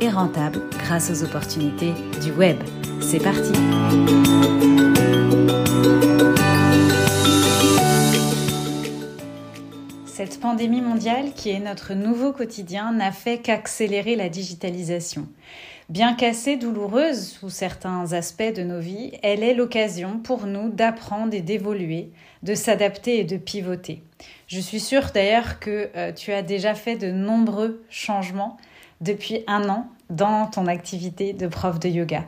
et rentable grâce aux opportunités du web. C'est parti Cette pandémie mondiale, qui est notre nouveau quotidien, n'a fait qu'accélérer la digitalisation. Bien qu'assez douloureuse sous certains aspects de nos vies, elle est l'occasion pour nous d'apprendre et d'évoluer, de s'adapter et de pivoter. Je suis sûre d'ailleurs que euh, tu as déjà fait de nombreux changements depuis un an dans ton activité de prof de yoga.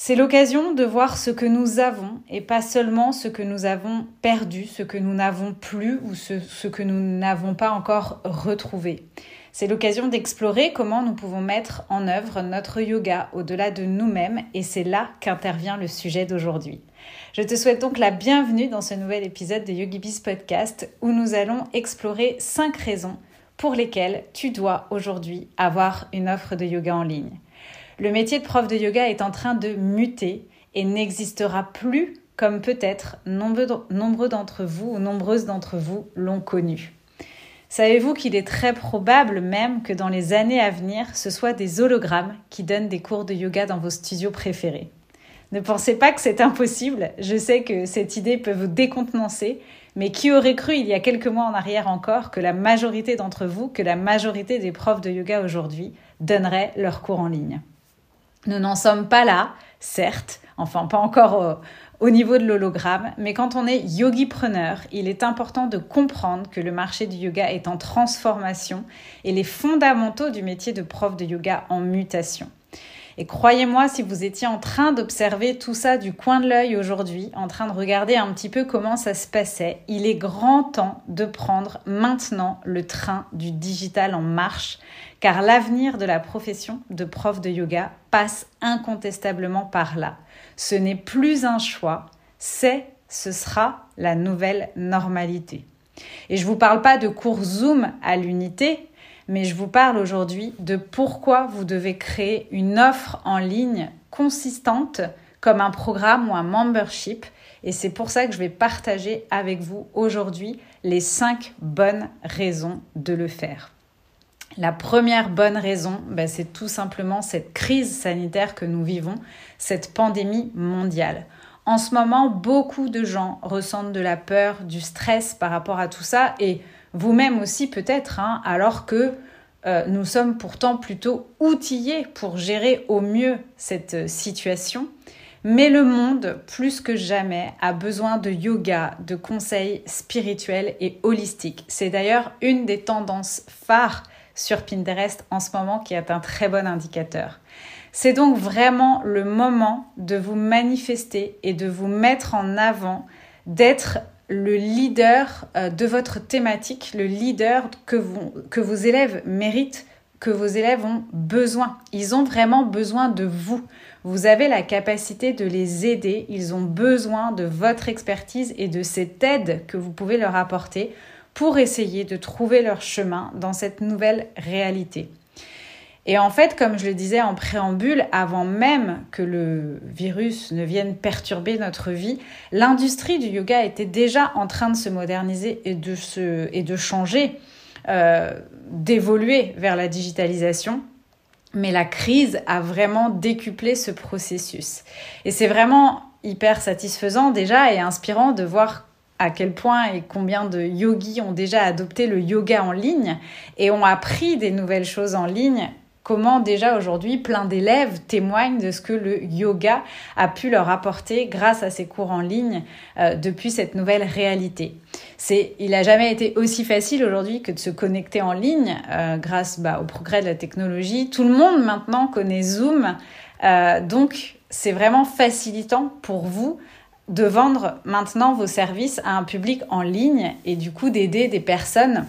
C'est l'occasion de voir ce que nous avons et pas seulement ce que nous avons perdu, ce que nous n'avons plus ou ce, que nous n'avons pas encore retrouvé. C'est l'occasion d'explorer comment nous pouvons mettre en œuvre notre yoga au-delà de nous-mêmes et c'est là qu'intervient le sujet d'aujourd'hui. Je te souhaite donc la bienvenue dans ce nouvel épisode de YogiBiz Podcast où nous allons explorer cinq raisons pour lesquelles tu dois aujourd'hui avoir une offre de yoga en ligne. Le métier de prof de yoga est en train de muter et n'existera plus comme peut-être nombreux d'entre vous ou nombreuses d'entre vous l'ont connu. Savez-vous qu'il est très probable même que dans les années à venir, ce soit des hologrammes qui donnent des cours de yoga dans vos studios préférés? Ne pensez pas que c'est impossible, je sais que cette idée peut vous décontenancer, mais qui aurait cru il y a quelques mois en arrière encore que la majorité d'entre vous, que la majorité des profs de yoga aujourd'hui donneraient leurs cours en ligne? Nous n'en sommes pas là, certes, enfin pas encore au, niveau de l'hologramme, mais quand on est yogi-preneur, il est important de comprendre que le marché du yoga est en transformation et les fondamentaux du métier de prof de yoga en mutation. Et croyez-moi, si vous étiez en train d'observer tout ça du coin de l'œil aujourd'hui, en train de regarder un petit peu comment ça se passait, il est grand temps de prendre maintenant le train du digital en marche, car l'avenir de la profession de prof de yoga passe incontestablement par là. Ce n'est plus un choix, c'est, ce sera la nouvelle normalité. Et je ne vous parle pas de cours Zoom à l'unité, mais je vous parle aujourd'hui de pourquoi vous devez créer une offre en ligne consistante comme un programme ou un membership. Et c'est pour ça que je vais partager avec vous aujourd'hui les cinq bonnes raisons de le faire. La première bonne raison, ben, c'est tout simplement cette crise sanitaire que nous vivons, cette pandémie mondiale. En ce moment, beaucoup de gens ressentent de la peur, du stress par rapport à tout ça et vous-même aussi peut-être, hein, alors que euh, nous sommes pourtant plutôt outillés pour gérer au mieux cette euh, situation. Mais le monde, plus que jamais, a besoin de yoga, de conseils spirituels et holistiques. C'est d'ailleurs une des tendances phares sur Pinterest en ce moment qui est un très bon indicateur. C'est donc vraiment le moment de vous manifester et de vous mettre en avant, d'être le leader euh, de votre thématique, le leader que, que vos élèves méritent, que vos élèves ont besoin. Ils ont vraiment besoin de vous. Vous avez la capacité de les aider. Ils ont besoin de votre expertise et de cette aide que vous pouvez leur apporter pour essayer de trouver leur chemin dans cette nouvelle réalité. Et en fait, comme je le disais en préambule, avant même que le virus ne vienne perturber notre vie, l'industrie du yoga était déjà en train de se moderniser et de, se, et de changer, euh, d'évoluer vers la digitalisation. Mais la crise a vraiment décuplé ce processus. Et c'est vraiment hyper satisfaisant déjà et inspirant de voir à quel point et combien de yogis ont déjà adopté le yoga en ligne et ont appris des nouvelles choses en ligne comment déjà aujourd'hui plein d'élèves témoignent de ce que le yoga a pu leur apporter grâce à ces cours en ligne euh, depuis cette nouvelle réalité. C'est, il n'a jamais été aussi facile aujourd'hui que de se connecter en ligne euh, grâce bah, au progrès de la technologie. Tout le monde maintenant connaît Zoom, euh, donc c'est vraiment facilitant pour vous de vendre maintenant vos services à un public en ligne et du coup d'aider des personnes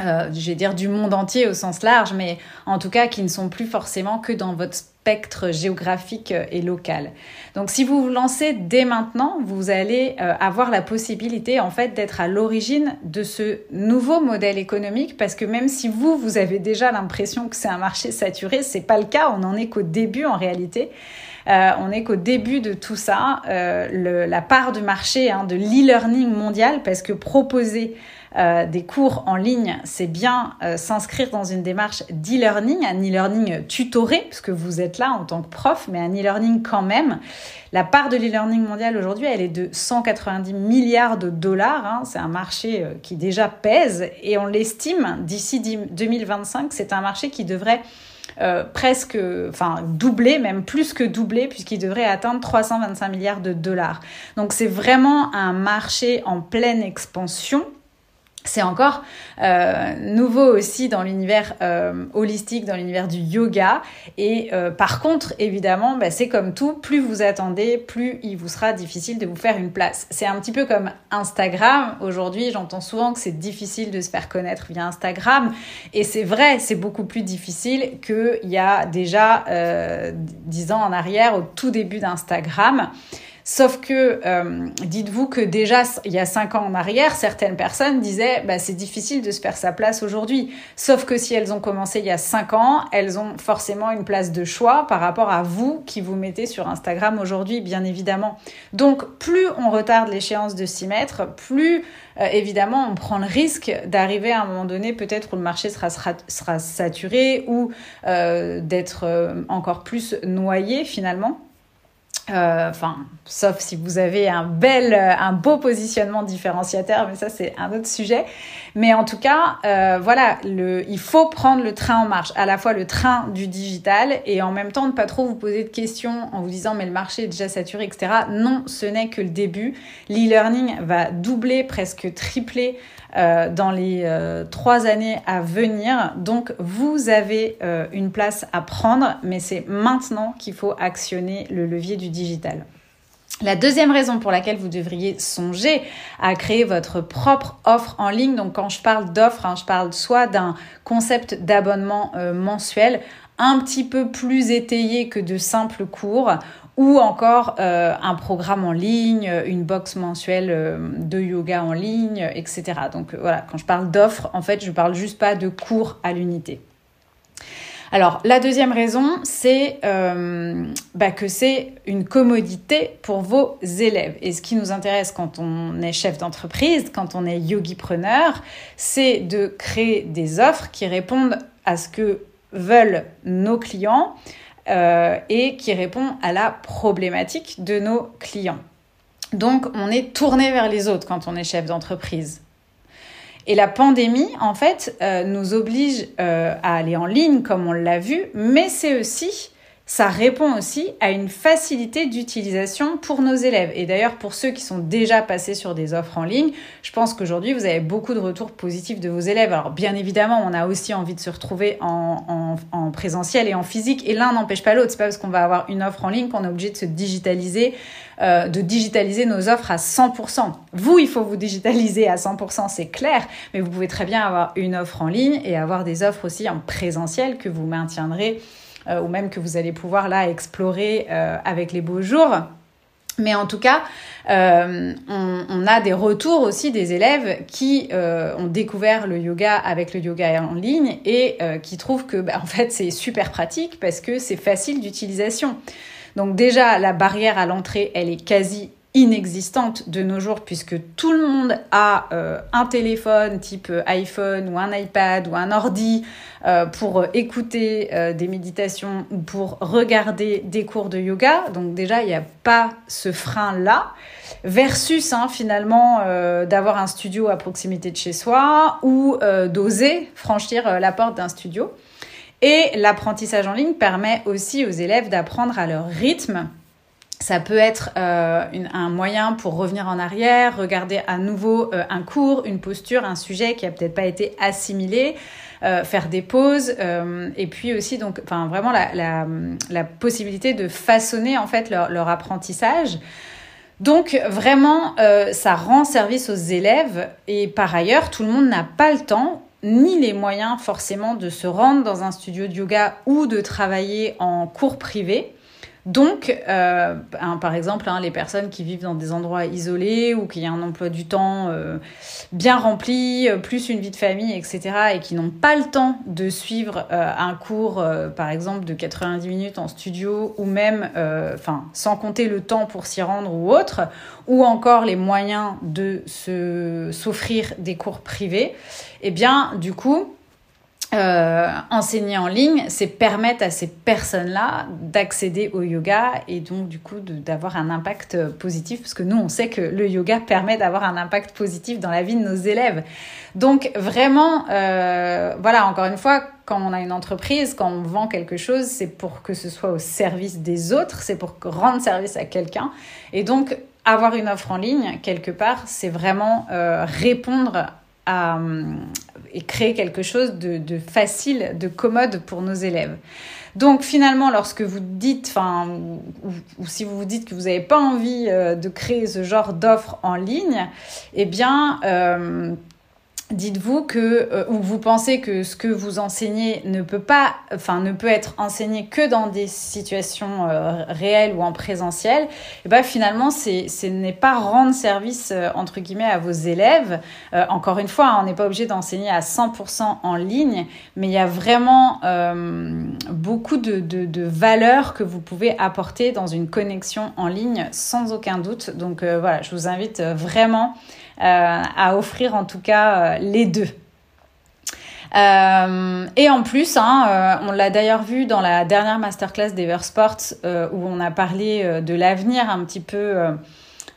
euh, je vais dire du monde entier au sens large, mais en tout cas qui ne sont plus forcément que dans votre spectre géographique et local. Donc si vous vous lancez dès maintenant, vous allez euh, avoir la possibilité en fait d'être à l'origine de ce nouveau modèle économique parce que même si vous vous avez déjà l'impression que c'est un marché saturé, c'est pas le cas, on n'en est qu'au début en réalité. Euh, on n'est qu'au début de tout ça. Euh, la part du marché hein, de l'e-learning mondial, parce que proposer euh, des cours en ligne, c'est bien s'inscrire dans une démarche d'e-learning, un e-learning tutoré, parce que vous êtes là en tant que prof, mais un e-learning quand même. La part de l'e-learning mondial aujourd'hui, elle est de 190 milliards de dollars. Hein. C'est un marché qui déjà pèse et on l'estime d'ici 2025, c'est un marché qui devrait euh, presque, enfin doublé, même plus que doublé, puisqu'il devrait atteindre 325 milliards de dollars. Donc c'est vraiment un marché en pleine expansion c'est encore euh, nouveau aussi dans l'univers euh, holistique, dans l'univers du yoga. Et euh, par contre, évidemment, bah, c'est comme tout, plus vous attendez, plus il vous sera difficile de vous faire une place. C'est un petit peu comme Instagram. Aujourd'hui, j'entends souvent que c'est difficile de se faire connaître via Instagram. Et c'est vrai, c'est beaucoup plus difficile qu'il y a déjà dix ans en arrière, au tout début d'Instagram. Sauf que, euh, dites-vous que déjà, il y a cinq ans en arrière, certaines personnes disaient, bah, c'est difficile de se faire sa place aujourd'hui. Sauf que si elles ont commencé il y a cinq ans, elles ont forcément une place de choix par rapport à vous qui vous mettez sur Instagram aujourd'hui, bien évidemment. Donc, plus on retarde l'échéance de s'y mettre, plus euh, évidemment, on prend le risque d'arriver à un moment donné, peut-être où le marché sera, saturé ou euh, d'être encore plus noyé finalement. Euh, enfin, sauf si vous avez un bel, euh, un beau positionnement différenciateur, mais ça c'est un autre sujet. Mais en tout cas, euh, voilà, le, il faut prendre le train en marche, à la fois le train du digital et en même temps ne pas trop vous poser de questions en vous disant mais le marché est déjà saturé, etc. Non, ce n'est que le début. L'e-learning va doubler, presque tripler dans les euh, trois années à venir. Donc vous avez euh, une place à prendre, mais c'est maintenant qu'il faut actionner le levier du digital. La deuxième raison pour laquelle vous devriez songer à créer votre propre offre en ligne, donc quand je parle d'offre, hein, je parle soit d'un concept d'abonnement mensuel un petit peu plus étayé que de simples cours ou encore euh, un programme en ligne, une box mensuelle euh, de yoga en ligne, etc. Donc euh, voilà, quand je parle d'offres, en fait, je parle juste pas de cours à l'unité. Alors la deuxième raison, c'est bah, que c'est une commodité pour vos élèves. Et ce qui nous intéresse quand on est chef d'entreprise, quand on est yogi-preneur, c'est de créer des offres qui répondent à ce que veulent nos clients euh, et qui répond à la problématique de nos clients. Donc on est tourné vers les autres quand on est chef d'entreprise. Et la pandémie, en fait, euh, nous oblige euh, à aller en ligne, comme on l'a vu, mais c'est aussi ça répond aussi à une facilité d'utilisation pour nos élèves. Et d'ailleurs, pour ceux qui sont déjà passés sur des offres en ligne, je pense qu'aujourd'hui, vous avez beaucoup de retours positifs de vos élèves. Alors, bien évidemment, on a aussi envie de se retrouver en, en, présentiel et en physique, et l'un n'empêche pas l'autre. C'est pas parce qu'on va avoir une offre en ligne qu'on est obligé de se digitaliser, euh, de digitaliser nos offres à 100%. Vous, il faut vous digitaliser à 100%, c'est clair, mais vous pouvez très bien avoir une offre en ligne et avoir des offres aussi en présentiel que vous maintiendrez ou même que vous allez pouvoir là explorer euh, avec les beaux jours. Mais en tout cas, euh, on, a des retours aussi des élèves qui ont découvert le yoga avec le yoga en ligne et qui trouvent que bah, en fait c'est super pratique parce que c'est facile d'utilisation. Donc déjà la barrière à l'entrée elle est quasi inexistante de nos jours puisque tout le monde a euh, un téléphone type euh, iPhone ou un iPad ou un ordi euh, pour écouter des méditations ou pour regarder des cours de yoga. Donc déjà, il n'y a pas ce frein-là versus hein, finalement d'avoir un studio à proximité de chez soi ou d'oser franchir la porte d'un studio. Et l'apprentissage en ligne permet aussi aux élèves d'apprendre à leur rythme ça peut être euh, un moyen pour revenir en arrière, regarder à nouveau euh, un cours, une posture, un sujet qui a peut-être pas été assimilé, euh, faire des pauses, et puis aussi donc, enfin vraiment la, la, la, possibilité de façonner en fait leur, leur apprentissage. Donc vraiment, ça rend service aux élèves et par ailleurs, tout le monde n'a pas le temps ni les moyens forcément de se rendre dans un studio de yoga ou de travailler en cours privé. Donc, euh, par exemple, hein, les personnes qui vivent dans des endroits isolés ou qui ont un emploi du temps euh, bien rempli, euh, plus une vie de famille, etc., et qui n'ont pas le temps de suivre un cours, par exemple, de 90 minutes en studio, ou même, sans compter le temps pour s'y rendre ou autre, ou encore les moyens de s'offrir des cours privés, eh bien, du coup, euh, enseigner en ligne, c'est permettre à ces personnes-là d'accéder au yoga et donc du coup d'avoir un impact positif, parce que nous, on sait que le yoga permet d'avoir un impact positif dans la vie de nos élèves. Donc vraiment, euh, voilà, encore une fois, quand on a une entreprise, quand on vend quelque chose, c'est pour que ce soit au service des autres, c'est pour rendre service à quelqu'un. Et donc, avoir une offre en ligne, quelque part, c'est vraiment euh, répondre à, et créer quelque chose de, facile, de commode pour nos élèves. Donc finalement, lorsque vous dites, enfin, ou, si vous vous dites que vous n'avez pas envie euh, de créer ce genre d'offre en ligne, eh bien, euh, dites-vous que euh, ou vous pensez que ce que vous enseignez ne peut pas enfin ne peut être enseigné que dans des situations euh, réelles ou en présentiel et eh ben finalement c'est ce n'est pas rendre service euh, entre guillemets à vos élèves. Encore une fois on n'est pas obligé d'enseigner à 100% en ligne mais il y a vraiment beaucoup de, de, de valeurs que vous pouvez apporter dans une connexion en ligne sans aucun doute. Donc voilà je vous invite vraiment euh, à offrir en tout cas euh, les deux. Euh, et en plus, hein, on l'a d'ailleurs vu dans la dernière masterclass d'Eversport où on a parlé de l'avenir un petit peu.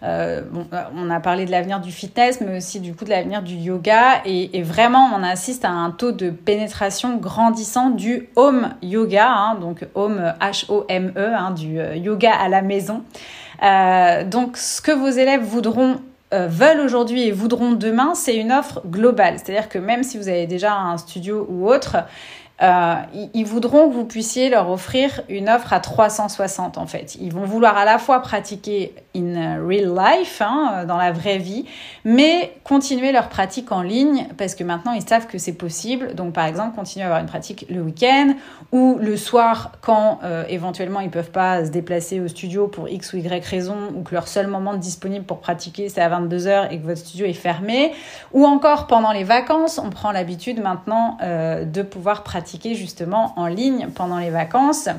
on a parlé de l'avenir du fitness, mais aussi du coup de l'avenir du yoga. Et, vraiment, on assiste à un taux de pénétration grandissant du home yoga, hein, donc home H-O-M-E, hein, du yoga à la maison. donc, ce que vos élèves voudront euh, veulent aujourd'hui et voudront demain, c'est une offre globale. C'est-à-dire que même si vous avez déjà un studio ou autre, euh, ils voudront que vous puissiez leur offrir une offre à 360 en fait. Ils vont vouloir à la fois pratiquer in real life, hein, dans la vraie vie, mais continuer leur pratique en ligne parce que maintenant ils savent que c'est possible. Donc par exemple, continuer à avoir une pratique le week-end ou le soir quand euh, éventuellement ils peuvent pas se déplacer au studio pour X ou Y raison ou que leur seul moment disponible pour pratiquer c'est à 22h et que votre studio est fermé ou encore pendant les vacances, on prend l'habitude maintenant euh, de pouvoir pratiquer justement en ligne pendant les vacances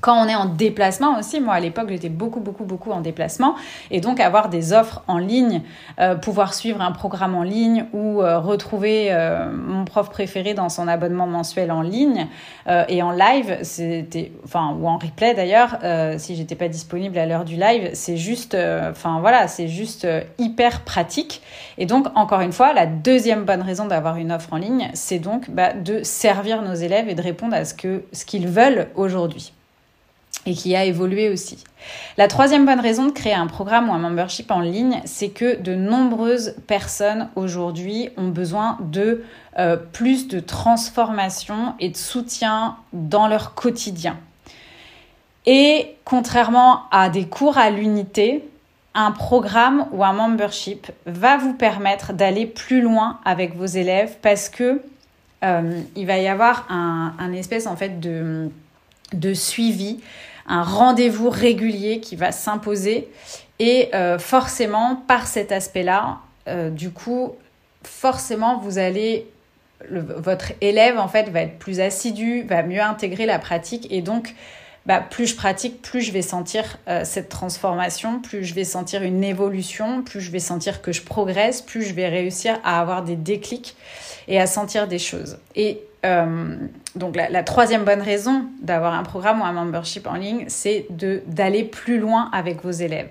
quand on est en déplacement aussi, moi à l'époque j'étais beaucoup beaucoup beaucoup en déplacement. Et donc avoir des offres en ligne, euh, pouvoir suivre un programme en ligne ou euh, retrouver euh, mon prof préféré dans son abonnement mensuel en ligne et en live, c'était enfin ou en replay d'ailleurs si j'étais pas disponible à l'heure du live, c'est juste enfin voilà, c'est juste hyper pratique. Et donc encore une fois, la deuxième bonne raison d'avoir une offre en ligne, c'est donc bah, de servir nos élèves et de répondre à ce que ce qu'ils veulent aujourd'hui et qui a évolué aussi. La troisième bonne raison de créer un programme ou un membership en ligne, c'est que de nombreuses personnes aujourd'hui ont besoin de euh, plus de transformation et de soutien dans leur quotidien. Et contrairement à des cours à l'unité, un programme ou un membership va vous permettre d'aller plus loin avec vos élèves parce que euh, il va y avoir un, un espèce en fait de de suivi, un rendez-vous régulier qui va s'imposer. Et euh, forcément, par cet aspect-là, euh, du coup, forcément, vous allez, votre élève, en fait, va être plus assidu, va mieux intégrer la pratique. Et donc, bah, plus je pratique, plus je vais sentir euh, cette transformation, plus je vais sentir une évolution, plus je vais sentir que je progresse, plus je vais réussir à avoir des déclics et à sentir des choses. Euh, donc la, troisième bonne raison d'avoir un programme ou un membership en ligne, c'est d'aller plus loin avec vos élèves.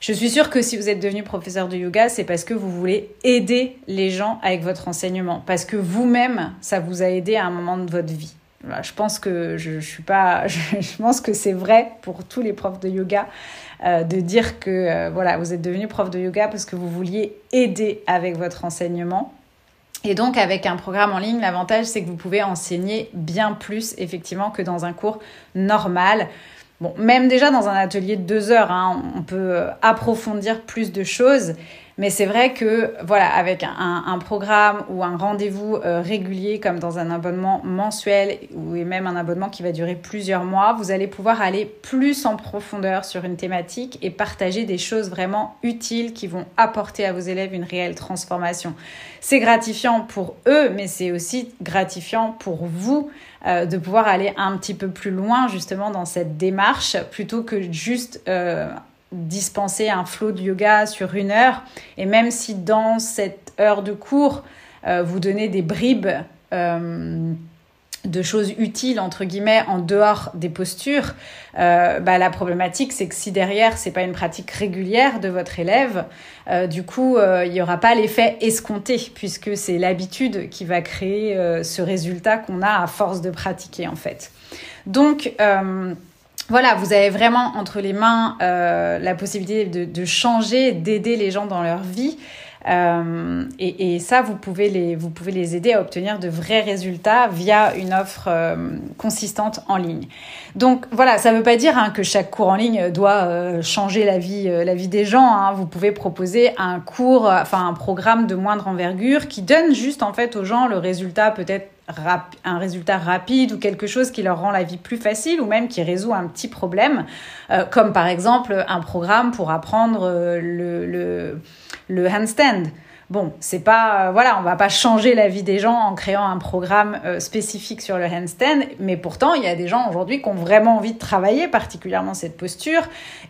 Je suis sûre que si vous êtes devenu professeur de yoga, c'est parce que vous voulez aider les gens avec votre enseignement, parce que vous-même, ça vous a aidé à un moment de votre vie. je pense que je, suis pas, pense que c'est vrai pour tous les profs de yoga euh, de dire que euh, voilà, vous êtes devenu prof de yoga parce que vous vouliez aider avec votre enseignement et donc avec un programme en ligne, l'avantage c'est que vous pouvez enseigner bien plus effectivement que dans un cours normal. Bon, même déjà dans un atelier de deux heures, hein, on peut euh, approfondir plus de choses. Mais c'est vrai que, voilà, avec un, programme ou un rendez-vous euh, régulier, comme dans un abonnement mensuel ou même un abonnement qui va durer plusieurs mois, vous allez pouvoir aller plus en profondeur sur une thématique et partager des choses vraiment utiles qui vont apporter à vos élèves une réelle transformation. C'est gratifiant pour eux, mais c'est aussi gratifiant pour vous euh, de pouvoir aller un petit peu plus loin justement dans cette démarche plutôt que juste euh, dispenser un flow de yoga sur une heure. Et même si dans cette heure de cours, euh, vous donnez des bribes de choses utiles entre guillemets en dehors des postures, euh, bah, la problématique c'est que si derrière c'est pas une pratique régulière de votre élève, euh, du coup euh, il n'y aura pas l'effet escompté puisque c'est l'habitude qui va créer ce résultat qu'on a à force de pratiquer en fait. Donc voilà, vous avez vraiment entre les mains la possibilité de, changer, d'aider les gens dans leur vie. Euh, et, ça, vous pouvez, les, vous pouvez les aider à obtenir de vrais résultats via une offre euh, consistante en ligne. Donc voilà, ça ne veut pas dire hein, que chaque cours en ligne doit euh, changer la vie, la vie des gens. Hein. Vous pouvez proposer un cours, enfin un programme de moindre envergure qui donne juste en fait aux gens le résultat peut-être un résultat rapide ou quelque chose qui leur rend la vie plus facile ou même qui résout un petit problème, comme par exemple un programme pour apprendre le, le le handstand. Bon, c'est pas, euh, voilà, on va pas changer la vie des gens en créant un programme euh, spécifique sur le handstand, mais pourtant, il y a des gens aujourd'hui qui ont vraiment envie de travailler, particulièrement cette posture,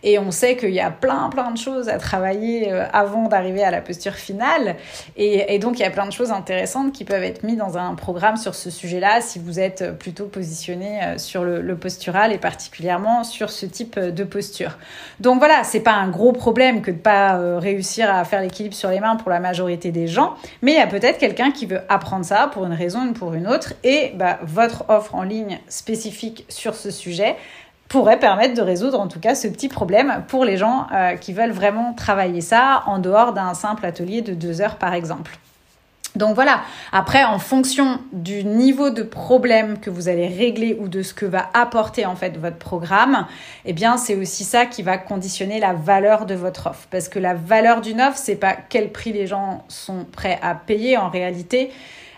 et on sait qu'il y a plein, plein de choses à travailler euh, avant d'arriver à la posture finale, et, donc il y a plein de choses intéressantes qui peuvent être mises dans un programme sur ce sujet-là, si vous êtes plutôt positionné sur le, le, postural et particulièrement sur ce type de posture. Donc voilà, c'est pas un gros problème que de pas réussir à faire l'équilibre sur les mains pour la majorité des gens, mais il y a peut-être quelqu'un qui veut apprendre ça pour une raison ou pour une autre, et bah, votre offre en ligne spécifique sur ce sujet pourrait permettre de résoudre en tout cas ce petit problème pour les gens euh, qui veulent vraiment travailler ça en dehors d'un simple atelier de deux heures par exemple. Donc voilà, après en fonction du niveau de problème que vous allez régler ou de ce que va apporter en fait votre programme, eh bien c'est aussi ça qui va conditionner la valeur de votre offre parce que la valeur d'une offre, c'est pas quel prix les gens sont prêts à payer en réalité.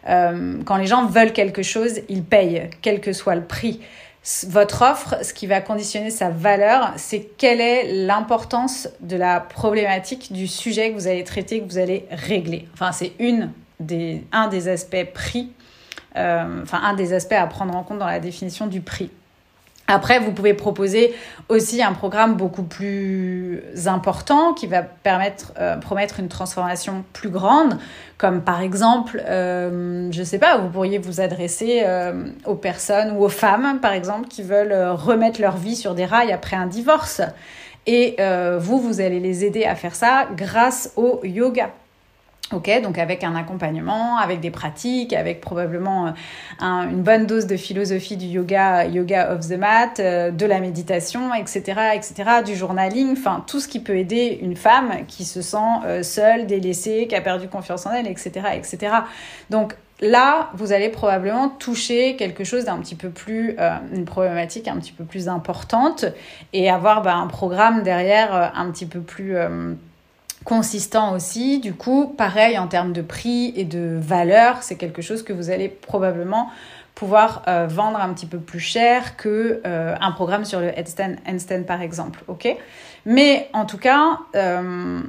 Euh, quand les gens veulent quelque chose, ils payent quel que soit le prix. Votre offre, ce qui va conditionner sa valeur, c'est quelle est l'importance de la problématique du sujet que vous allez traiter, que vous allez régler. Enfin, c'est une un des aspects prix, euh, enfin un des aspects à prendre en compte dans la définition du prix. Après, vous pouvez proposer aussi un programme beaucoup plus important qui va permettre, euh, promettre une transformation plus grande, comme par exemple, euh, je ne sais pas, vous pourriez vous adresser aux personnes ou aux femmes, par exemple, qui veulent remettre leur vie sur des rails après un divorce. Et vous, vous allez les aider à faire ça grâce au yoga. Ok, donc avec un accompagnement, avec des pratiques, avec probablement euh, une bonne dose de philosophie du yoga, yoga of the mat, euh, de la méditation, etc., etc., du journaling, enfin tout ce qui peut aider une femme qui se sent euh, seule, délaissée, qui a perdu confiance en elle, etc., etc. Donc là, vous allez probablement toucher quelque chose d'un petit peu plus, une problématique un petit peu plus importante et avoir bah, un programme derrière un petit peu plus consistant aussi. Du coup, pareil en termes de prix et de valeur, c'est quelque chose que vous allez probablement pouvoir euh, vendre un petit peu plus cher que euh, un programme sur le headstand handstand par exemple, Mais en tout cas, euh,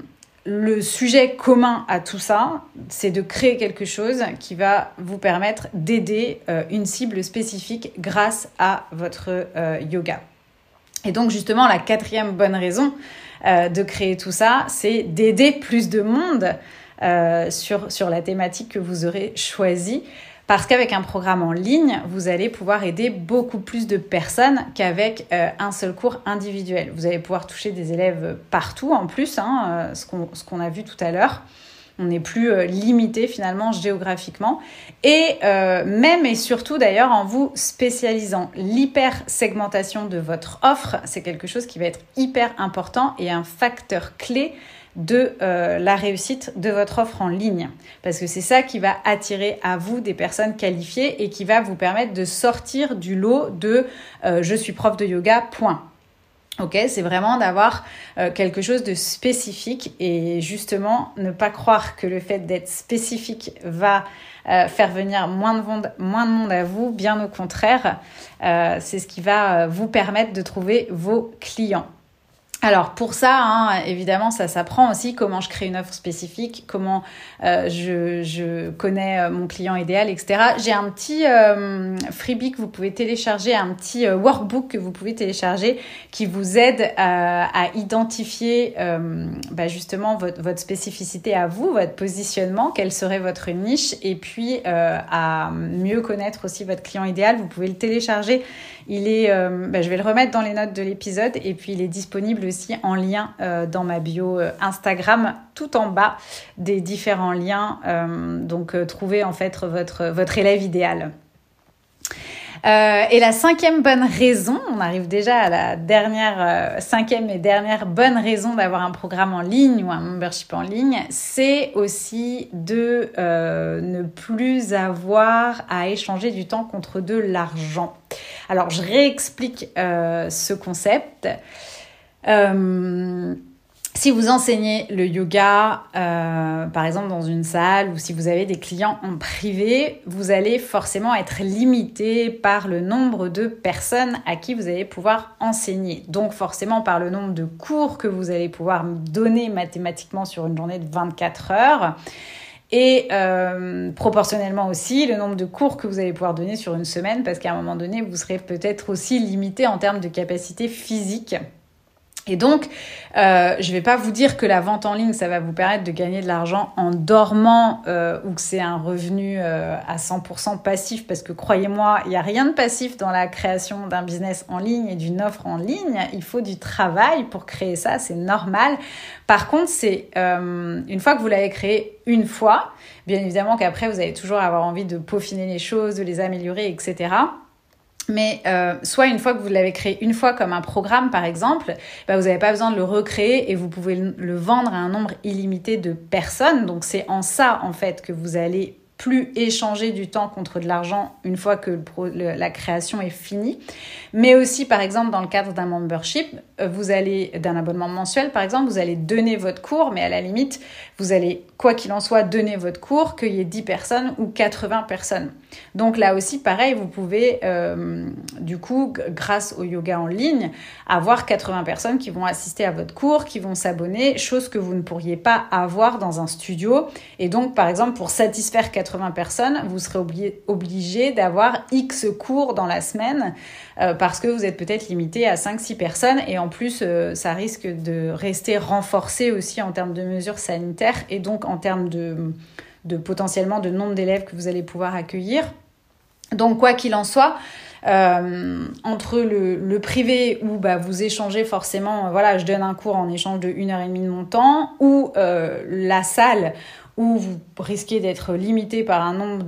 le sujet commun à tout ça, c'est de créer quelque chose qui va vous permettre d'aider une cible spécifique grâce à votre yoga. Et donc justement, la quatrième bonne raison euh, de créer tout ça, c'est d'aider plus de monde euh, sur, la thématique que vous aurez choisie. Parce qu'avec un programme en ligne, vous allez pouvoir aider beaucoup plus de personnes qu'avec euh, un seul cours individuel. Vous allez pouvoir toucher des élèves partout en plus, hein, ce qu'on a vu tout à l'heure. On n'est plus euh, limité finalement géographiquement. Et euh, même et surtout d'ailleurs en vous spécialisant. L'hyper-segmentation de votre offre, c'est quelque chose qui va être hyper important et un facteur clé de euh, la réussite de votre offre en ligne. Parce que c'est ça qui va attirer à vous des personnes qualifiées et qui va vous permettre de sortir du lot de je suis prof de yoga, point. Ok, c'est vraiment d'avoir euh, quelque chose de spécifique et justement ne pas croire que le fait d'être spécifique va euh, faire venir moins de, monde, moins de monde à vous. Bien au contraire, euh, c'est ce qui va vous permettre de trouver vos clients. Alors pour ça, hein, évidemment, ça s'apprend aussi comment je crée une offre spécifique, comment euh, je, connais euh, mon client idéal, etc. J'ai un petit euh, freebie que vous pouvez télécharger, un petit euh, workbook que vous pouvez télécharger qui vous aide à, identifier bah justement votre, spécificité à vous, votre positionnement, quelle serait votre niche, et puis à mieux connaître aussi votre client idéal. Vous pouvez le télécharger. Il est, bah, je vais le remettre dans les notes de l'épisode, et puis il est disponible aussi en lien euh, dans ma bio euh, Instagram, tout en bas des différents liens. Euh, donc, trouvez en fait votre, votre élève idéal. Et la cinquième bonne raison, on arrive déjà à la dernière, cinquième et dernière bonne raison d'avoir un programme en ligne ou un membership en ligne, c'est aussi de ne plus avoir à échanger du temps contre de l'argent. Alors, je réexplique ce concept. Euh, si vous enseignez le yoga, euh, par exemple dans une salle, ou si vous avez des clients en privé, vous allez forcément être limité par le nombre de personnes à qui vous allez pouvoir enseigner. Donc forcément par le nombre de cours que vous allez pouvoir donner mathématiquement sur une journée de 24 heures. Et euh, proportionnellement aussi le nombre de cours que vous allez pouvoir donner sur une semaine, parce qu'à un moment donné, vous serez peut-être aussi limité en termes de capacité physique. Et donc, euh, je ne vais pas vous dire que la vente en ligne, ça va vous permettre de gagner de l'argent en dormant euh, ou que c'est un revenu euh, à 100% passif, parce que croyez-moi, il n'y a rien de passif dans la création d'un business en ligne et d'une offre en ligne. Il faut du travail pour créer ça, c'est normal. Par contre, c'est une fois que vous l'avez créé une fois, bien évidemment qu'après, vous allez toujours avoir envie de peaufiner les choses, de les améliorer, etc. Mais euh, soit une fois que vous l'avez créé une fois comme un programme par exemple, bah, vous n'avez pas besoin de le recréer et vous pouvez le vendre à un nombre illimité de personnes. Donc c'est en ça en fait que vous allez plus échanger du temps contre de l'argent une fois que la création est finie. Mais aussi, par exemple, dans le cadre d'un membership, vous allez, d'un abonnement mensuel, par exemple, vous allez donner votre cours, mais à la limite, vous allez, quoi qu'il en soit, donner votre cours, qu'il y ait 10 personnes ou 80 personnes. Donc là aussi, pareil, vous pouvez, euh, du coup, grâce au yoga en ligne, avoir 80 personnes qui vont assister à votre cours, qui vont s'abonner, chose que vous ne pourriez pas avoir dans un studio. Et donc, par exemple, pour satisfaire 80 personnes, vous serez obligé, d'avoir X cours dans la semaine euh, parce que vous êtes peut-être limité à 5-6 personnes. Et en plus, euh, ça risque de rester renforcé aussi en termes de mesures sanitaires et donc en termes de potentiellement de nombre d'élèves que vous allez pouvoir accueillir. Donc quoi qu'il en soit, euh, entre le, privé où bah, vous échangez forcément, euh, voilà, je donne un cours en échange de une heure et demie de mon temps, ou la salle où vous risquez d'être limité par un nombre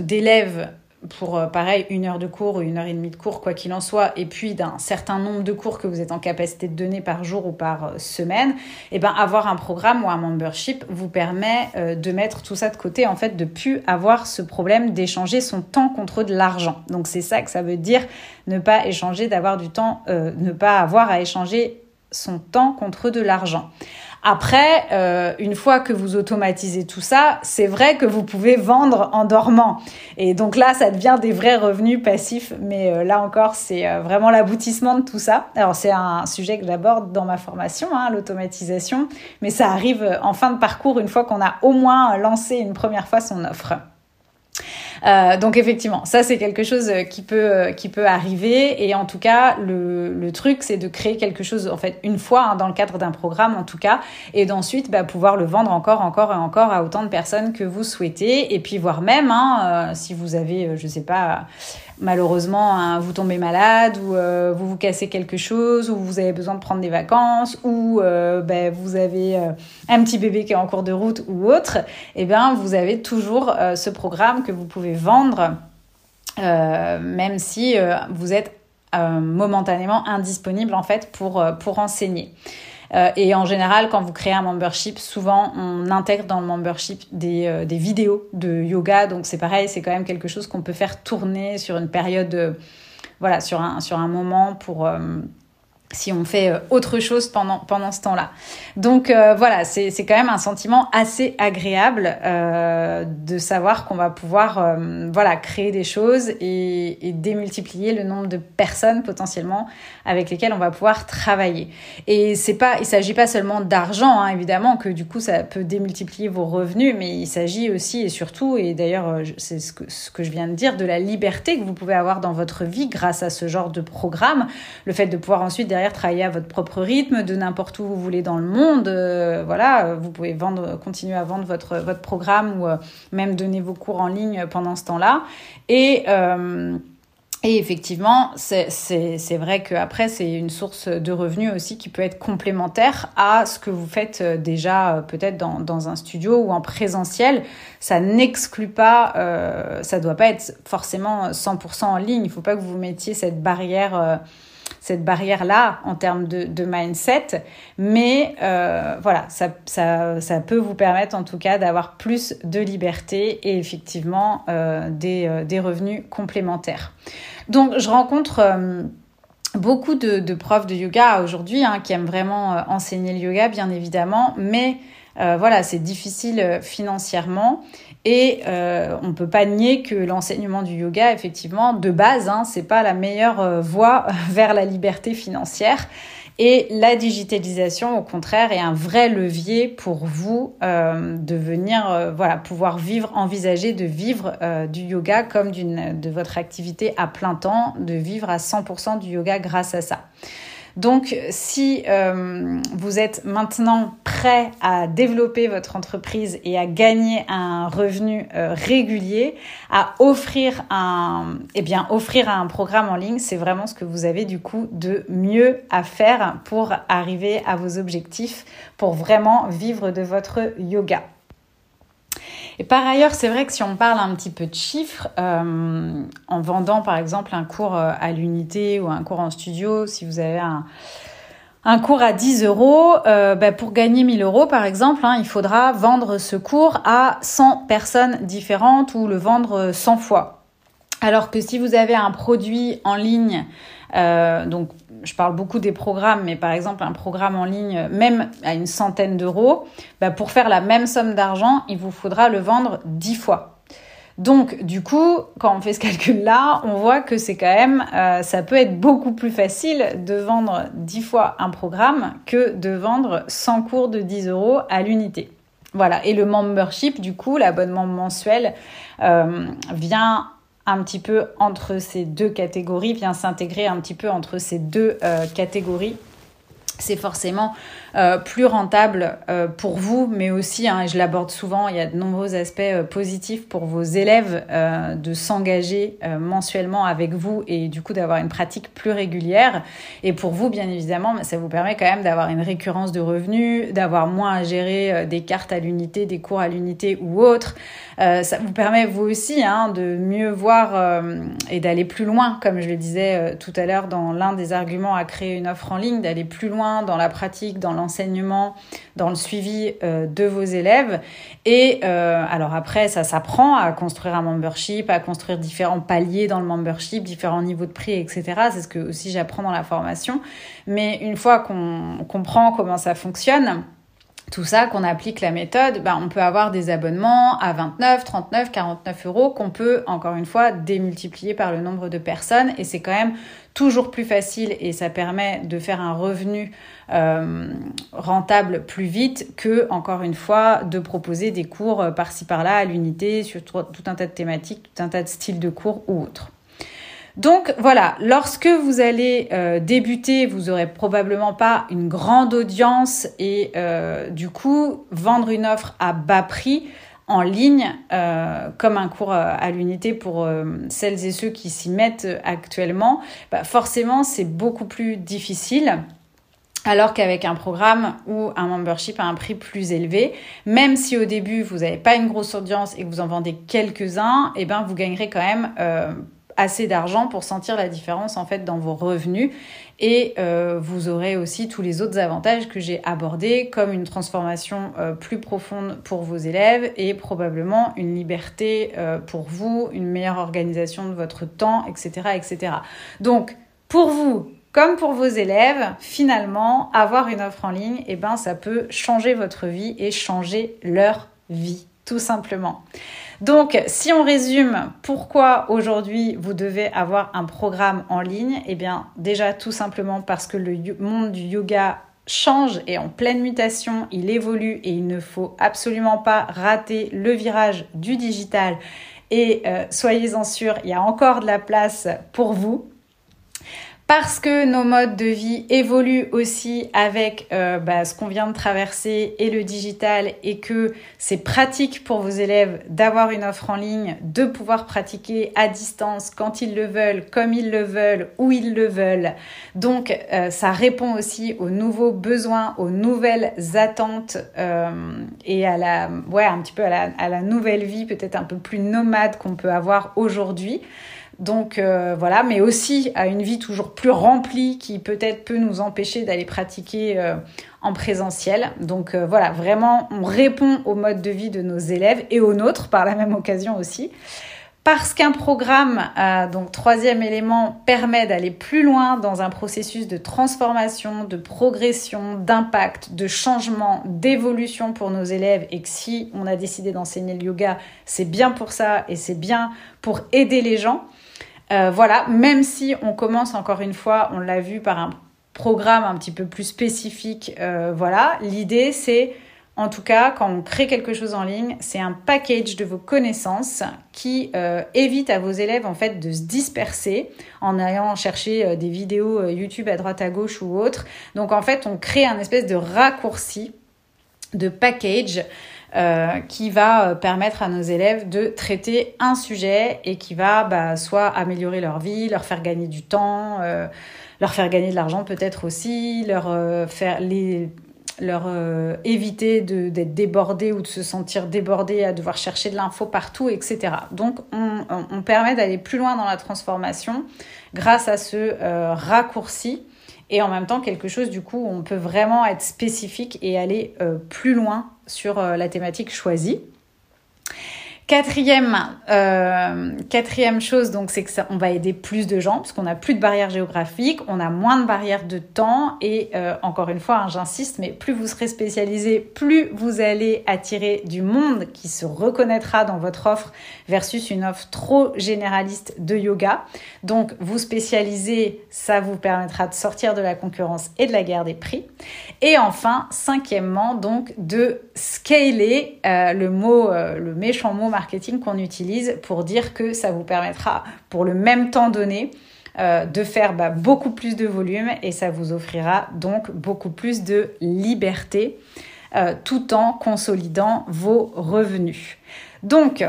d'élèves pour euh, pareil une heure de cours ou une heure et demie de cours, quoi qu'il en soit, et puis d'un certain nombre de cours que vous êtes en capacité de donner par jour ou par euh, semaine, eh ben avoir un programme ou un membership vous permet euh, de mettre tout ça de côté, en fait, de plus avoir ce problème d'échanger son temps contre de l'argent. Donc c'est ça que ça veut dire ne pas échanger, d'avoir du temps, ne pas avoir à échanger son temps contre de l'argent. Après, euh, une fois que vous automatisez tout ça, c'est vrai que vous pouvez vendre en dormant. Et donc là, ça devient des vrais revenus passifs. Mais euh, là encore, c'est euh, vraiment l'aboutissement de tout ça. Alors c'est un sujet que j'aborde dans ma formation, hein, l'automatisation. Mais ça arrive en fin de parcours une fois qu'on a au moins lancé une première fois son offre. Euh, donc effectivement, ça c'est quelque chose euh, qui peut euh, qui peut arriver. Et en tout cas le, le truc c'est de créer quelque chose en fait une fois hein, dans le cadre d'un programme en tout cas et d'ensuite bah, pouvoir le vendre encore encore et encore à autant de personnes que vous souhaitez. Et puis voire même hein, si vous avez je sais pas malheureusement hein, vous tombez malade ou euh, vous vous cassez quelque chose ou vous avez besoin de prendre des vacances ou euh, ben, vous avez euh, un petit bébé qui est en cours de route ou autre, eh bien vous avez toujours ce programme que vous pouvez vendre même si vous êtes momentanément indisponible en fait pour enseigner. Euh, et en général, quand vous créez un membership, souvent on intègre dans le membership des, euh, des vidéos de yoga. Donc c'est pareil, c'est quand même quelque chose qu'on peut faire tourner sur une période, euh, voilà, sur un moment pour si on fait euh, autre chose pendant, pendant ce temps-là. Donc euh, voilà, c'est quand même un sentiment assez agréable euh, de savoir qu'on va pouvoir voilà, créer des choses et, et, démultiplier le nombre de personnes potentiellement avec lesquelles on va pouvoir travailler. Et c'est pas, il s'agit pas seulement d'argent, hein, évidemment, que du coup ça peut démultiplier vos revenus, mais il s'agit aussi et surtout, et d'ailleurs c'est ce que, ce que je viens de dire, de la liberté que vous pouvez avoir dans votre vie grâce à ce genre de programme, le fait de pouvoir ensuite derrière travailler à votre propre rythme, de n'importe où vous voulez dans le monde. Euh, voilà, vous pouvez vendre, continuer à vendre votre, votre programme ou euh, même donner vos cours en ligne pendant ce temps-là. Et euh, et effectivement, c'est vrai qu'après, c'est une source de revenus aussi qui peut être complémentaire à ce que vous faites déjà peut-être dans, dans, un studio ou en présentiel. Ça n'exclut pas, euh, ça doit pas être forcément 100% en ligne. Il faut pas que vous mettiez cette barrière cette barrière-là en termes de, mindset. Mais euh, voilà, ça, peut vous permettre en tout cas d'avoir plus de liberté et effectivement euh, des, euh, des, revenus complémentaires. Donc je rencontre beaucoup de, profs de yoga aujourd'hui hein, qui aiment vraiment enseigner le yoga, bien évidemment, mais voilà, c'est difficile financièrement. Et euh, on ne peut pas nier que l'enseignement du yoga, effectivement, de base, hein, c'est pas la meilleure euh, voie vers la liberté financière. Et la digitalisation, au contraire, est un vrai levier pour vous euh, de venir, voilà, pouvoir vivre, envisager de vivre du yoga comme de votre activité à plein temps, de vivre à 100% du yoga grâce à ça. Donc, si euh, vous êtes maintenant prêt à développer votre entreprise et à gagner un revenu euh, régulier, à offrir un, eh bien, offrir un programme en ligne, c'est vraiment ce que vous avez du coup de mieux à faire pour arriver à vos objectifs, pour vraiment vivre de votre yoga. Et par ailleurs, c'est vrai que si on parle un petit peu de chiffres, euh, en vendant par exemple un cours euh, à l'unité ou un cours en studio, si vous avez un, un cours à 10 euros, euh, bah pour gagner 1000 euros par exemple, hein, il faudra vendre ce cours à 100 personnes différentes ou le vendre 100 fois. Alors que si vous avez un produit en ligne, donc je parle beaucoup des programmes, mais par exemple un programme en ligne, même à une centaine d'euros, bah pour faire la même somme d'argent, il vous faudra le vendre dix fois. Donc, du coup, quand on fait ce calcul-là, on voit que c'est quand même, euh, ça peut être beaucoup plus facile de vendre dix fois un programme que de vendre 100 cours de 10 euros à l'unité. Voilà. Et le membership, du coup, l'abonnement mensuel, euh, vient un petit peu entre ces deux catégories, vient s'intégrer un petit peu entre ces deux euh, catégories. C'est forcément euh, plus rentable euh, pour vous, mais aussi, hein, et je l'aborde souvent, il y a de nombreux aspects euh, positifs pour vos élèves de s'engager mensuellement avec vous et du coup d'avoir une pratique plus régulière. Et pour vous, bien évidemment, ça vous permet quand même d'avoir une récurrence de revenus, d'avoir moins à gérer des cartes à l'unité, des cours à l'unité ou autres. ça vous permet vous aussi hein, de mieux voir et d'aller plus loin, comme je le disais tout à l'heure dans l'un des arguments à créer une offre en ligne, d'aller plus loin dans la pratique, dans l'enseignement, dans le suivi euh, de vos élèves. Et euh, alors après, ça s'apprend à construire un membership, à construire différents paliers dans le membership, différents niveaux de prix, etc. C'est ce que aussi j'apprends dans la formation. Mais une fois qu'on comprend comment ça fonctionne, tout ça, qu'on applique la méthode, ben, on peut avoir des abonnements à 29, 39, 49 euros qu'on peut, encore une fois, démultiplier par le nombre de personnes. Et c'est quand même toujours plus facile et ça permet de faire un revenu euh, rentable plus vite que, encore une fois, de proposer des cours par-ci par-là à l'unité sur tout un tas de thématiques, tout un tas de styles de cours ou autres. Donc voilà, lorsque vous allez euh, débuter, vous aurez probablement pas une grande audience et euh, du coup vendre une offre à bas prix en ligne euh, comme un cours à l'unité pour celles et ceux qui s'y mettent actuellement, bah forcément c'est beaucoup plus difficile. Alors qu'avec un programme ou un membership à un prix plus élevé, même si au début vous n'avez pas une grosse audience et que vous en vendez quelques-uns, eh ben vous gagnerez quand même assez d'argent pour sentir la différence en fait dans vos revenus et euh, vous aurez aussi tous les autres avantages que j'ai abordés comme une transformation euh, plus profonde pour vos élèves et probablement une liberté euh, pour vous, une meilleure organisation de votre temps, etc., etc. Donc pour vous comme pour vos élèves, finalement, avoir une offre en ligne, eh ben, ça peut changer votre vie et changer leur vie, tout simplement. Donc, si on résume pourquoi aujourd'hui vous devez avoir un programme en ligne, eh bien, déjà tout simplement parce que le monde du yoga change et en pleine mutation, il évolue et il ne faut absolument pas rater le virage du digital. Et euh, soyez-en sûrs, il y a encore de la place pour vous parce que nos modes de vie évoluent aussi avec euh, bah, ce qu'on vient de traverser et le digital et que c'est pratique pour vos élèves d'avoir une offre en ligne, de pouvoir pratiquer à distance quand ils le veulent, comme ils le veulent, où ils le veulent. Donc euh, ça répond aussi aux nouveaux besoins, aux nouvelles attentes euh, et à la, ouais, un petit peu à la, à la nouvelle vie peut-être un peu plus nomade qu'on peut avoir aujourd'hui. Donc euh, voilà, mais aussi à une vie toujours plus remplie qui peut-être peut nous empêcher d'aller pratiquer euh, en présentiel. Donc euh, voilà, vraiment, on répond au mode de vie de nos élèves et aux nôtres par la même occasion aussi. Parce qu'un programme, donc troisième élément, permet d'aller plus loin dans un processus de transformation, de progression, d'impact, de changement, d'évolution pour nos élèves et que si on a décidé d'enseigner le yoga, c'est bien pour ça et c'est bien pour aider les gens. Euh, voilà, même si on commence encore une fois, on l'a vu par un programme un petit peu plus spécifique, euh, voilà, l'idée c'est en tout cas, quand on crée quelque chose en ligne, c'est un package de vos connaissances qui euh, évite à vos élèves en fait de se disperser en allant chercher des vidéos YouTube à droite à gauche ou autre. Donc en fait, on crée un espèce de raccourci de package euh, qui va euh, permettre à nos élèves de traiter un sujet et qui va bah, soit améliorer leur vie, leur faire gagner du temps, euh, leur faire gagner de l'argent peut-être aussi, leur faire les leur éviter d'être débordés ou de se sentir débordés à devoir chercher de l'info partout, etc. Donc on, on permet d'aller plus loin dans la transformation grâce à ce raccourci et en même temps quelque chose du coup où on peut vraiment être spécifique et aller plus loin sur euh, la thématique choisie. Quatrième, euh, quatrième chose, donc, c'est que ça, on va aider plus de gens parce qu'on a plus de barrières géographiques, on a moins de barrières de temps et euh, encore une fois, hein, j'insiste, mais plus vous serez spécialisé, plus vous allez attirer du monde qui se reconnaîtra dans votre offre versus une offre trop généraliste de yoga. Donc, vous spécialiser, ça vous permettra de sortir de la concurrence et de la guerre des prix. Et enfin, cinquièmement, donc, de scaler euh, le mot, le méchant mot qu'on utilise pour dire que ça vous permettra, pour le même temps donné, euh, de faire bah, beaucoup plus de volume et ça vous offrira donc beaucoup plus de liberté euh, tout en consolidant vos revenus. Donc,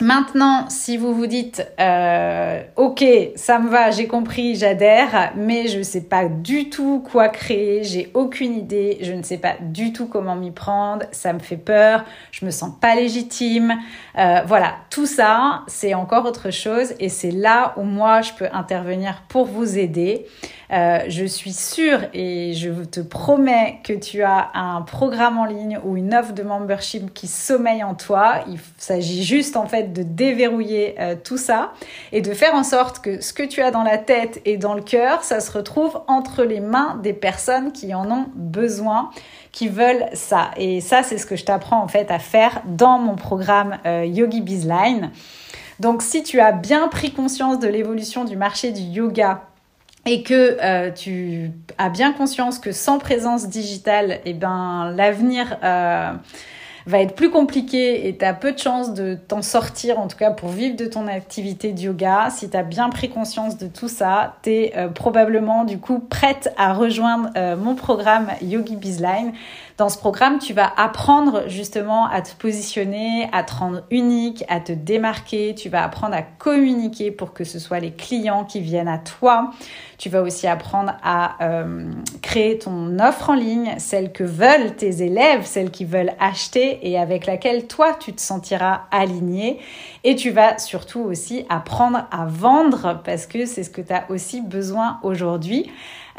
Maintenant, si vous vous dites, euh, ok, ça me va, j'ai compris, j'adhère, mais je ne sais pas du tout quoi créer, j'ai aucune idée, je ne sais pas du tout comment m'y prendre, ça me fait peur, je me sens pas légitime, euh, voilà, tout ça, c'est encore autre chose et c'est là où moi je peux intervenir pour vous aider. Euh, je suis sûre et je te promets que tu as un programme en ligne ou une offre de membership qui sommeille en toi. Il s'agit juste en fait de déverrouiller euh, tout ça et de faire en sorte que ce que tu as dans la tête et dans le cœur, ça se retrouve entre les mains des personnes qui en ont besoin, qui veulent ça. Et ça, c'est ce que je t'apprends en fait à faire dans mon programme euh, Yogi Bizline. Donc si tu as bien pris conscience de l'évolution du marché du yoga et que euh, tu as bien conscience que sans présence digitale, eh ben, l'avenir euh, va être plus compliqué et tu as peu de chances de t'en sortir, en tout cas pour vivre de ton activité de yoga. Si tu as bien pris conscience de tout ça, tu es euh, probablement du coup prête à rejoindre mon programme Yogi Bizline. Dans ce programme, tu vas apprendre justement à te positionner, à te rendre unique, à te démarquer. Tu vas apprendre à communiquer pour que ce soit les clients qui viennent à toi. Tu vas aussi apprendre à euh, créer ton offre en ligne, celle que veulent tes élèves, celle qui veulent acheter et avec laquelle toi tu te sentiras aligné. Et tu vas surtout aussi apprendre à vendre parce que c'est ce que tu as aussi besoin aujourd'hui.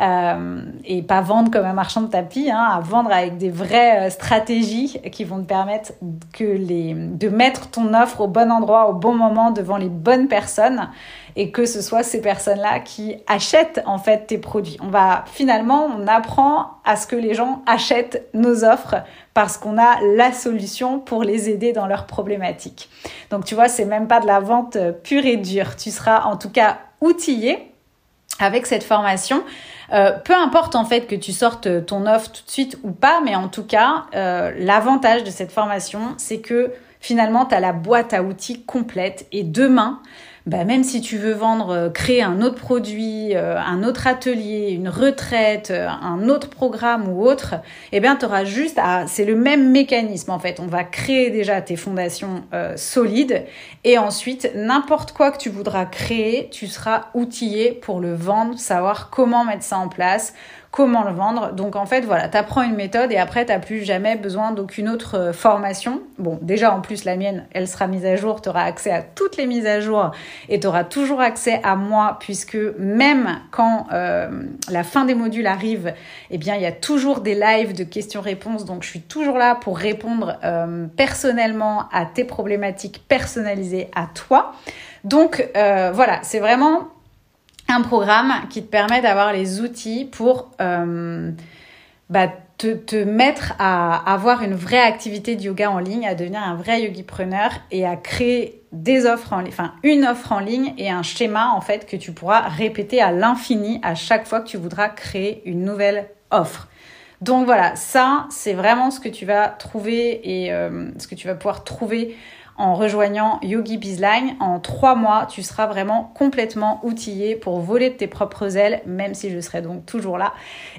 Euh, et pas vendre comme un marchand de tapis, hein, à vendre avec des vraies euh, stratégies qui vont te permettre que les, de mettre ton offre au bon endroit, au bon moment, devant les bonnes personnes et que ce soit ces personnes-là qui achètent en fait tes produits. On va finalement, on apprend à ce que les gens achètent nos offres parce qu'on a la solution pour les aider dans leurs problématiques. Donc tu vois, c'est même pas de la vente pure et dure. Tu seras en tout cas outillé avec cette formation. Euh, peu importe en fait que tu sortes ton offre tout de suite ou pas, mais en tout cas, euh, l'avantage de cette formation, c'est que finalement, tu as la boîte à outils complète et demain, bah, même si tu veux vendre, euh, créer un autre produit, euh, un autre atelier, une retraite, euh, un autre programme ou autre, eh bien, tu auras juste à... C'est le même mécanisme, en fait. On va créer déjà tes fondations solides et ensuite, n'importe quoi que tu voudras créer, tu seras outillé pour le vendre, savoir comment mettre ça en place, comment le vendre. Donc en fait, voilà, tu apprends une méthode et après, tu n'as plus jamais besoin d'aucune autre euh, formation. Bon, déjà en plus, la mienne, elle sera mise à jour, tu auras accès à toutes les mises à jour et tu auras toujours accès à moi puisque même quand euh, la fin des modules arrive, eh bien, il y a toujours des lives de questions-réponses. Donc je suis toujours là pour répondre euh, personnellement à tes problématiques personnalisées à toi. Donc voilà, c'est vraiment un programme qui te permet d'avoir les outils pour euh, bah, te, mettre à avoir une vraie activité de yoga en ligne, à devenir un vrai yogipreneur et à créer des offres en enfin une offre en ligne et un schéma en fait que tu pourras répéter à l'infini à chaque fois que tu voudras créer une nouvelle offre. Donc voilà, ça c'est vraiment ce que tu vas trouver et euh, ce que tu vas pouvoir trouver en rejoignant Yogi Bizline. En trois mois, tu seras vraiment complètement outillé pour voler de tes propres ailes, même si je serai donc toujours là.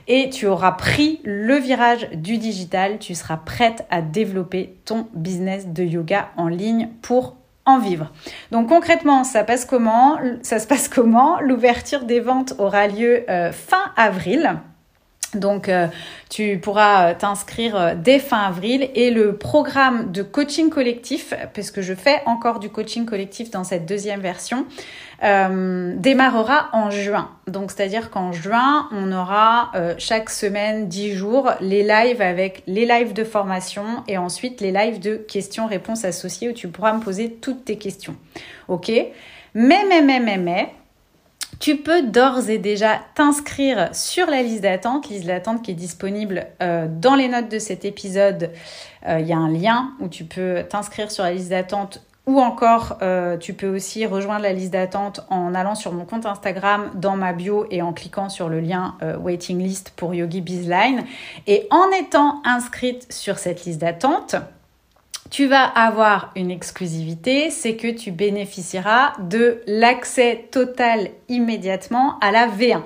Et tu auras pris le virage du digital. Tu seras prête à développer ton business de yoga en ligne pour en vivre. Donc concrètement, ça passe comment? Ça se passe comment? L'ouverture des ventes aura lieu euh, fin avril. Donc, euh, tu pourras euh, t'inscrire euh, dès fin avril et le programme de coaching collectif, puisque je fais encore du coaching collectif dans cette deuxième version, démarrera en juin. Donc, c'est-à-dire qu'en juin, on aura chaque semaine 10 jours les lives avec les lives de formation et ensuite les lives de questions-réponses associées où tu pourras me poser toutes tes questions. Ok? Mais, mais, mais, mais, mais, tu peux d'ores et déjà t'inscrire sur la liste d'attente, liste d'attente qui est disponible euh, dans les notes de cet épisode. Euh, il y a un lien où tu peux t'inscrire sur la liste d'attente ou encore, euh, tu peux aussi rejoindre la liste d'attente en allant sur mon compte Instagram dans ma bio et en cliquant sur le lien waiting list pour Yogi Bizline. Et en étant inscrite sur cette liste d'attente, tu vas avoir une exclusivité, c'est que tu bénéficieras de l'accès total immédiatement à la V1.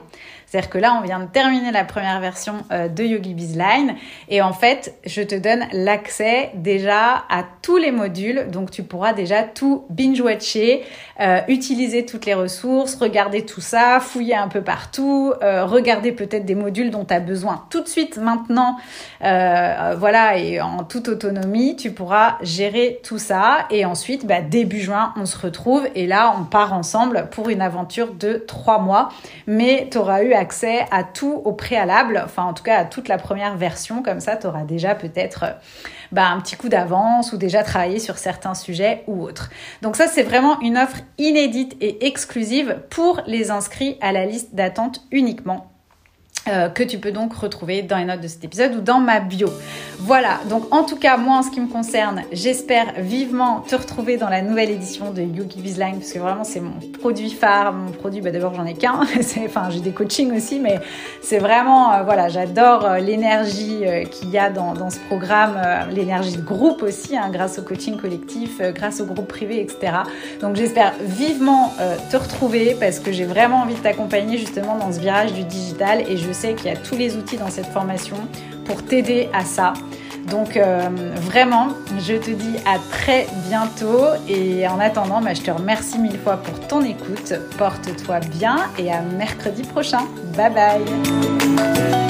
C'est-à-dire que là, on vient de terminer la première version euh, de Yogi Bizline et en fait, je te donne l'accès déjà à tous les modules. Donc, tu pourras déjà tout binge-watcher, euh, utiliser toutes les ressources, regarder tout ça, fouiller un peu partout, euh, regarder peut-être des modules dont tu as besoin tout de suite maintenant. voilà, et en toute autonomie, tu pourras gérer tout ça. Et ensuite, bah, début juin, on se retrouve et là, on part ensemble pour une aventure de trois mois. Mais tu auras eu accès à tout au préalable, enfin en tout cas à toute la première version, comme ça tu auras déjà peut-être bah, un petit coup d'avance ou déjà travaillé sur certains sujets ou autres. Donc ça c'est vraiment une offre inédite et exclusive pour les inscrits à la liste d'attente uniquement. Euh, que tu peux donc retrouver dans les notes de cet épisode ou dans ma bio. Voilà, donc en tout cas, moi en ce qui me concerne, j'espère vivement te retrouver dans la nouvelle édition de Yogi Bizline parce que vraiment c'est mon produit phare, mon produit, bah, d'abord j'en ai qu'un, enfin j'ai des coachings aussi, mais c'est vraiment, euh, voilà, j'adore euh, l'énergie qu'il y a dans, dans ce programme, l'énergie de groupe aussi, hein, grâce au coaching collectif, grâce au groupe privé, etc. Donc j'espère vivement te retrouver parce que j'ai vraiment envie de t'accompagner justement dans ce virage du digital et je sais qu'il y a tous les outils dans cette formation pour t'aider à ça. Donc euh, vraiment, je te dis à très bientôt et en attendant, bah, je te remercie mille fois pour ton écoute. Porte-toi bien et à mercredi prochain. Bye bye